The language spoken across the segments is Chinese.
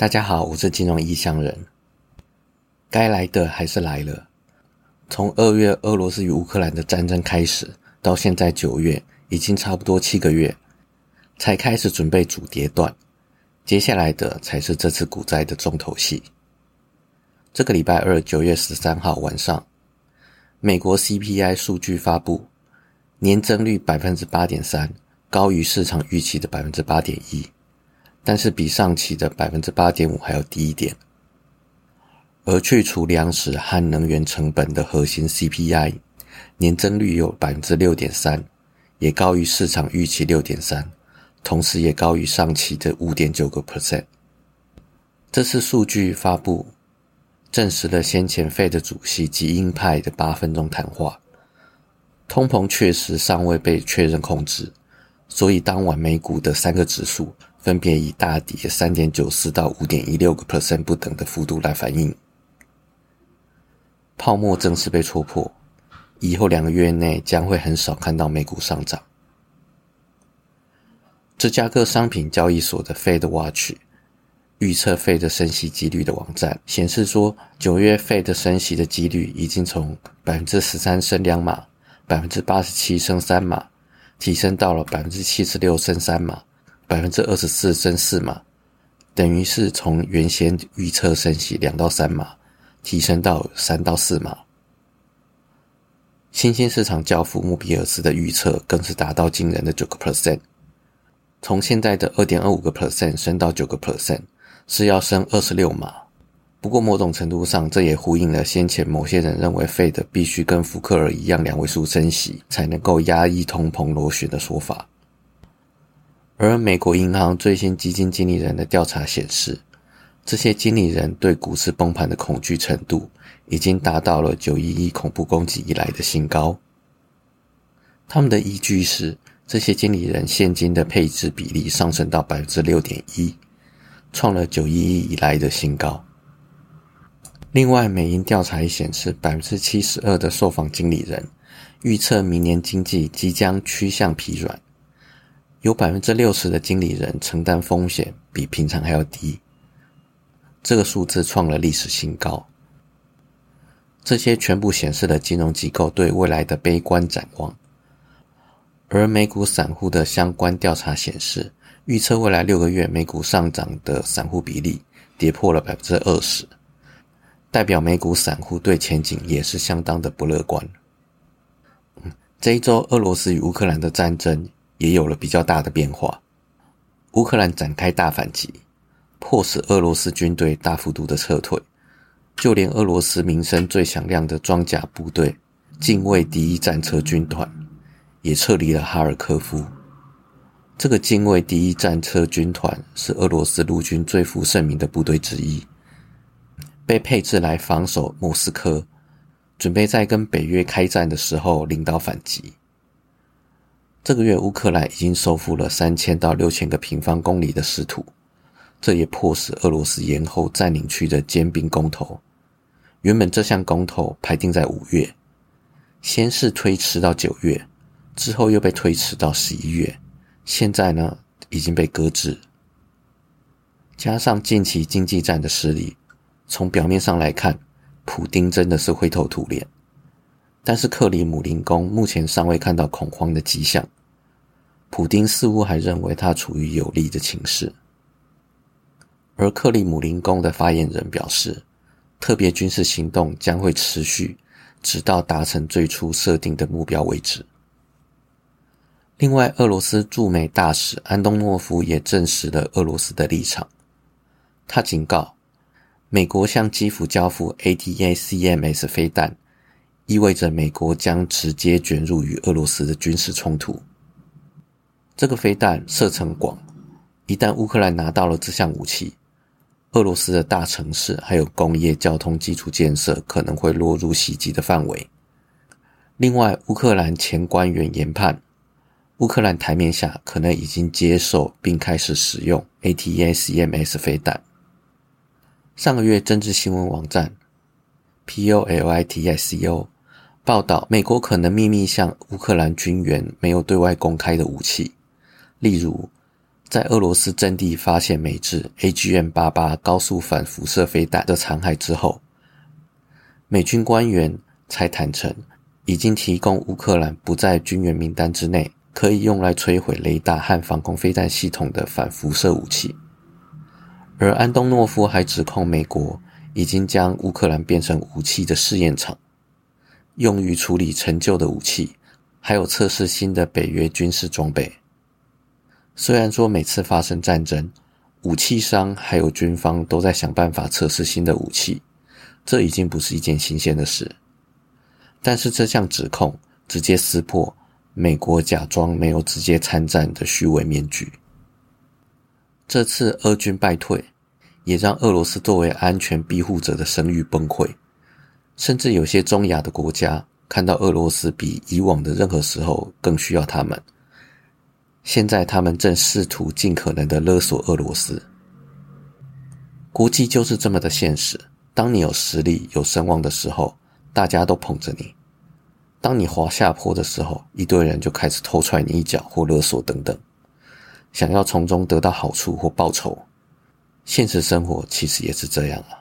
大家好，我是金融异乡人。该来的还是来了。从二月俄罗斯与乌克兰的战争开始，到现在九月，已经差不多七个月，才开始准备主跌段。接下来的才是这次股灾的重头戏。这个礼拜二，九月十三号晚上，美国 CPI 数据发布，年增率百分之八点三，高于市场预期的百分之八点一。但是比上期的百分之八点五还要低一点，而去除粮食和能源成本的核心 CPI 年增率有百分之六点三，也高于市场预期六点三，同时也高于上期的五点九个 percent。这次数据发布，证实了先前费的主席及鹰派的八分钟谈话，通膨确实尚未被确认控制，所以当晚美股的三个指数。分别以大跌三点九四到五点一六个 percent 不等的幅度来反映，泡沫正式被戳破，以后两个月内将会很少看到美股上涨。芝加哥商品交易所的 Fed Watch 预测 Fed 升息几率的网站显示说，九月 Fed 升息的几率已经从百分之十三升两码，百分之八十七升三码，提升到了百分之七十六升三码。百分之二十四升四码，等于是从原先预测升息两到三码，提升到三到四码。新兴市场教父穆比尔斯的预测更是达到惊人的九个 percent，从现在的二点二五个 percent 升到九个 percent，是要升二十六码。不过某种程度上，这也呼应了先前某些人认为费德必须跟福克尔一样两位数升息，才能够压抑通膨螺旋的说法。而美国银行最新基金经理人的调查显示，这些经理人对股市崩盘的恐惧程度已经达到了九一一恐怖攻击以来的新高。他们的依据是，这些经理人现金的配置比例上升到百分之六点一，创了九一一以来的新高。另外，美银调查也显示，百分之七十二的受访经理人预测明年经济即将趋向疲软。有百分之六十的经理人承担风险比平常还要低，这个数字创了历史新高。这些全部显示了金融机构对未来的悲观展望。而美股散户的相关调查显示，预测未来六个月美股上涨的散户比例跌破了百分之二十，代表美股散户对前景也是相当的不乐观。这一周，俄罗斯与乌克兰的战争。也有了比较大的变化。乌克兰展开大反击，迫使俄罗斯军队大幅度的撤退，就连俄罗斯名声最响亮的装甲部队——近卫第一战车军团，也撤离了哈尔科夫。这个近卫第一战车军团是俄罗斯陆军最负盛名的部队之一，被配置来防守莫斯科，准备在跟北约开战的时候领导反击。这个月，乌克兰已经收复了三千到六千个平方公里的失土，这也迫使俄罗斯延后占领区的兼并公投。原本这项公投排定在五月，先是推迟到九月，之后又被推迟到十一月，现在呢已经被搁置。加上近期经济战的失利，从表面上来看，普丁真的是灰头土脸。但是克里姆林宫目前尚未看到恐慌的迹象，普丁似乎还认为他处于有利的情势。而克里姆林宫的发言人表示，特别军事行动将会持续，直到达成最初设定的目标为止。另外，俄罗斯驻美大使安东诺夫也证实了俄罗斯的立场，他警告，美国向基辅交付 ATACMS 飞弹。意味着美国将直接卷入与俄罗斯的军事冲突。这个飞弹射程广，一旦乌克兰拿到了这项武器，俄罗斯的大城市还有工业、交通基础建设可能会落入袭击的范围。另外，乌克兰前官员研判，乌克兰台面下可能已经接受并开始使用 ATACMS 飞弹。上个月，政治新闻网站 POLITICO。报道：美国可能秘密向乌克兰军援没有对外公开的武器，例如在俄罗斯阵地发现美制 AGM-88 高速反辐射飞弹的残骸之后，美军官员才坦诚，已经提供乌克兰不在军援名单之内，可以用来摧毁雷达和防空飞弹系统的反辐射武器。而安东诺夫还指控美国已经将乌克兰变成武器的试验场，用于处理陈旧的武器，还有测试新的北约军事装备。虽然说每次发生战争，武器商还有军方都在想办法测试新的武器，这已经不是一件新鲜的事。但是这项指控直接撕破美国假装没有直接参战的虚伪面具。这次俄军败退，也让俄罗斯作为安全庇护者的声誉崩溃，甚至有些中亚的国家看到俄罗斯比以往的任何时候更需要他们。现在他们正试图尽可能的勒索俄罗斯。国际就是这么的现实。当你有实力、有声望的时候，大家都捧着你；当你滑下坡的时候，一堆人就开始偷踹你一脚或勒索等等，想要从中得到好处或报酬。现实生活其实也是这样啊。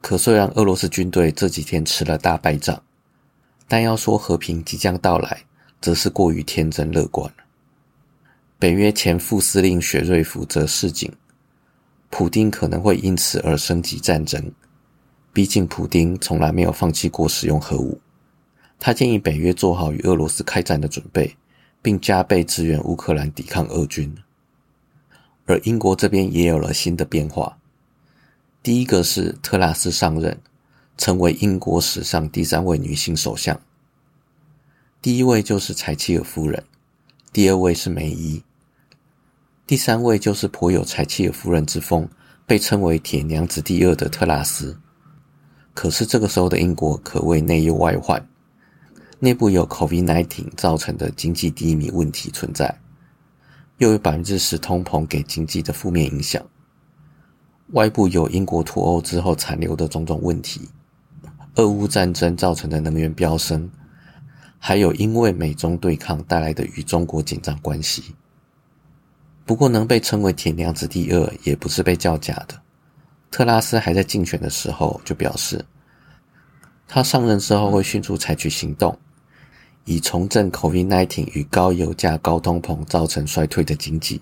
可虽然俄罗斯军队这几天吃了大败仗，但要说和平即将到来，则是过于天真乐观了。北约前副司令雪瑞夫则示警，普丁可能会因此而升级战争。毕竟，普丁从来没有放弃过使用核武。他建议北约做好与俄罗斯开战的准备，并加倍支援乌克兰抵抗俄军。而英国这边也有了新的变化。第一个是特拉斯上任，成为英国史上第三位女性首相。第一位就是柴契尔夫人，第二位是梅伊。第三位就是颇有柴契尔夫人之风，被称为“铁娘子”第二的特拉斯。可是这个时候的英国可谓内忧外患，内部有 COVID-19 造成的经济低迷问题存在，又有百分之十通膨给经济的负面影响；外部有英国脱欧之后残留的种种问题，俄乌战争造成的能源飙升，还有因为美中对抗带来的与中国紧张关系。不过，能被称为“铁娘子”第二，也不是被叫假的。特拉斯还在竞选的时候就表示，他上任之后会迅速采取行动，以重振 COVID-19 与高油价、高通膨造成衰退的经济。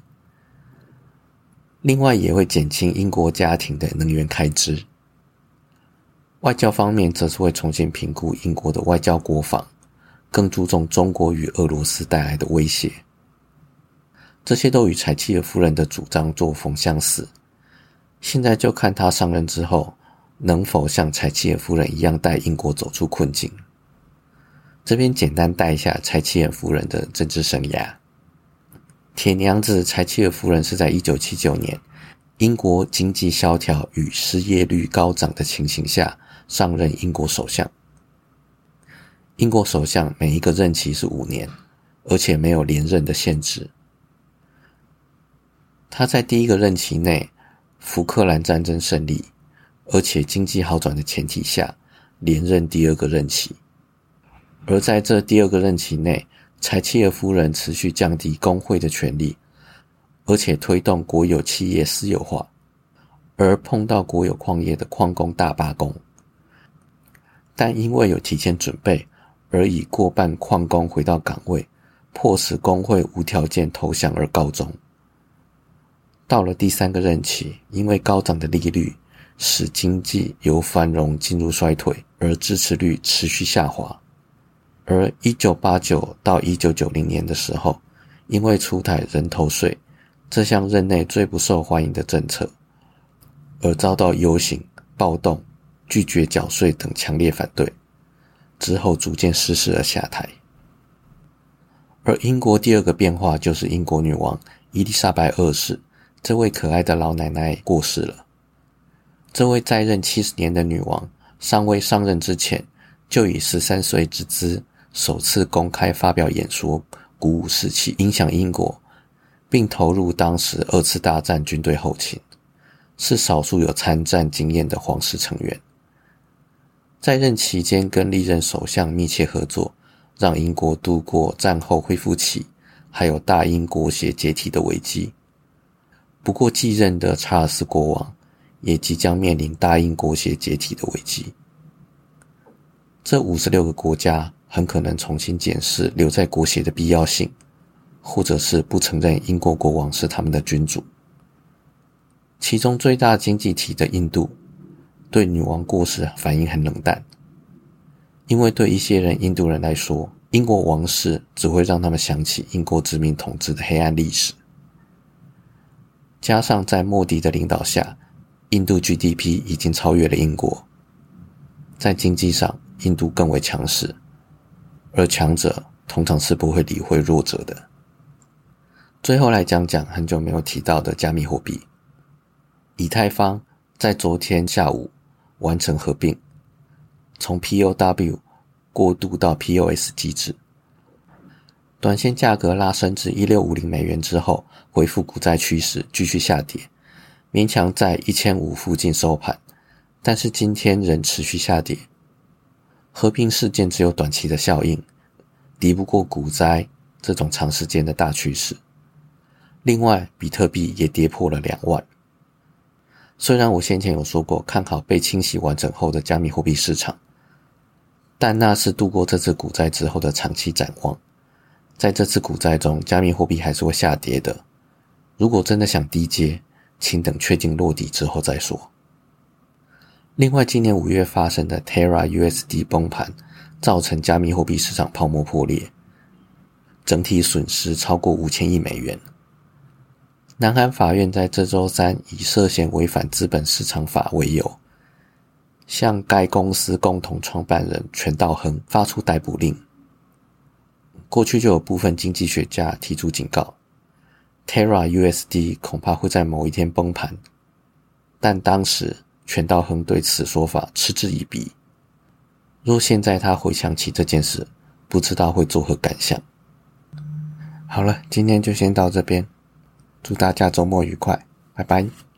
另外，也会减轻英国家庭的能源开支。外交方面，则是会重新评估英国的外交国防，更注重中国与俄罗斯带来的威胁。这些都与柴契尔夫人的主张作风相似。现在就看他上任之后，能否像柴契尔夫人一样带英国走出困境。这边简单带一下柴契尔夫人的政治生涯。铁娘子柴契尔夫人是在一九七九年，英国经济萧条与失业率高涨的情形下上任英国首相。英国首相每一个任期是五年，而且没有连任的限制。他在第一个任期内，福克兰战争胜利，而且经济好转的前提下，连任第二个任期。而在这第二个任期内，柴契尔夫人持续降低工会的权利，而且推动国有企业私有化，而碰到国有矿业的矿工大罢工，但因为有提前准备，而以过半矿工回到岗位，迫使工会无条件投降而告终。到了第三个任期，因为高涨的利率使经济由繁荣进入衰退，而支持率持续下滑。而一九八九到一九九零年的时候，因为出台人头税这项任内最不受欢迎的政策，而遭到游行、暴动、拒绝缴税等强烈反对，之后逐渐失势而下台。而英国第二个变化就是英国女王伊丽莎白二世。这位可爱的老奶奶过世了。这位在任七十年的女王，尚未上任之前，就以十三岁之姿首次公开发表演说，鼓舞士气，影响英国，并投入当时二次大战军队后勤，是少数有参战经验的皇室成员。在任期间，跟历任首相密切合作，让英国度过战后恢复期，还有大英国协解体的危机。不过，继任的查尔斯国王也即将面临大英国协解体的危机。这五十六个国家很可能重新检视留在国协的必要性，或者是不承认英国国王是他们的君主。其中最大经济体的印度，对女王过世反应很冷淡，因为对一些人印度人来说，英国王室只会让他们想起英国殖民统治的黑暗历史。加上在莫迪的领导下，印度 GDP 已经超越了英国，在经济上。印度更为强势，而强者通常是不会理会弱者的。最后来讲讲很久没有提到的加密货币，以太坊在昨天下午完成合并，从 POW 过渡到 POS 机制，短线价格拉升至一六五零美元之后，回复股债趋势，继续下跌，勉强在一千五附近收盘，但是今天仍持续下跌。和平事件只有短期的效应，敌不过股灾这种长时间的大趋势。另外，比特币也跌破了两万。虽然我先前有说过看好被清洗完整后的加密货币市场，但那是度过这次股灾之后的长期展望。在这次股灾中，加密货币还是会下跌的。如果真的想低接，请等确定落地之后再说。另外，今年五月发生的 Terra USD 崩盘，造成加密货币市场泡沫破裂，整体损失超过五千亿美元。南韩法院在这周三以涉嫌违反资本市场法为由，向该公司共同创办人全道亨发出逮捕令。过去就有部分经济学家提出警告，Terra USD 恐怕会在某一天崩盘，但当时。全道亨对此说法嗤之以鼻。若现在他回想起这件事，不知道会作何感想。好了，今天就先到这边，祝大家周末愉快，拜拜。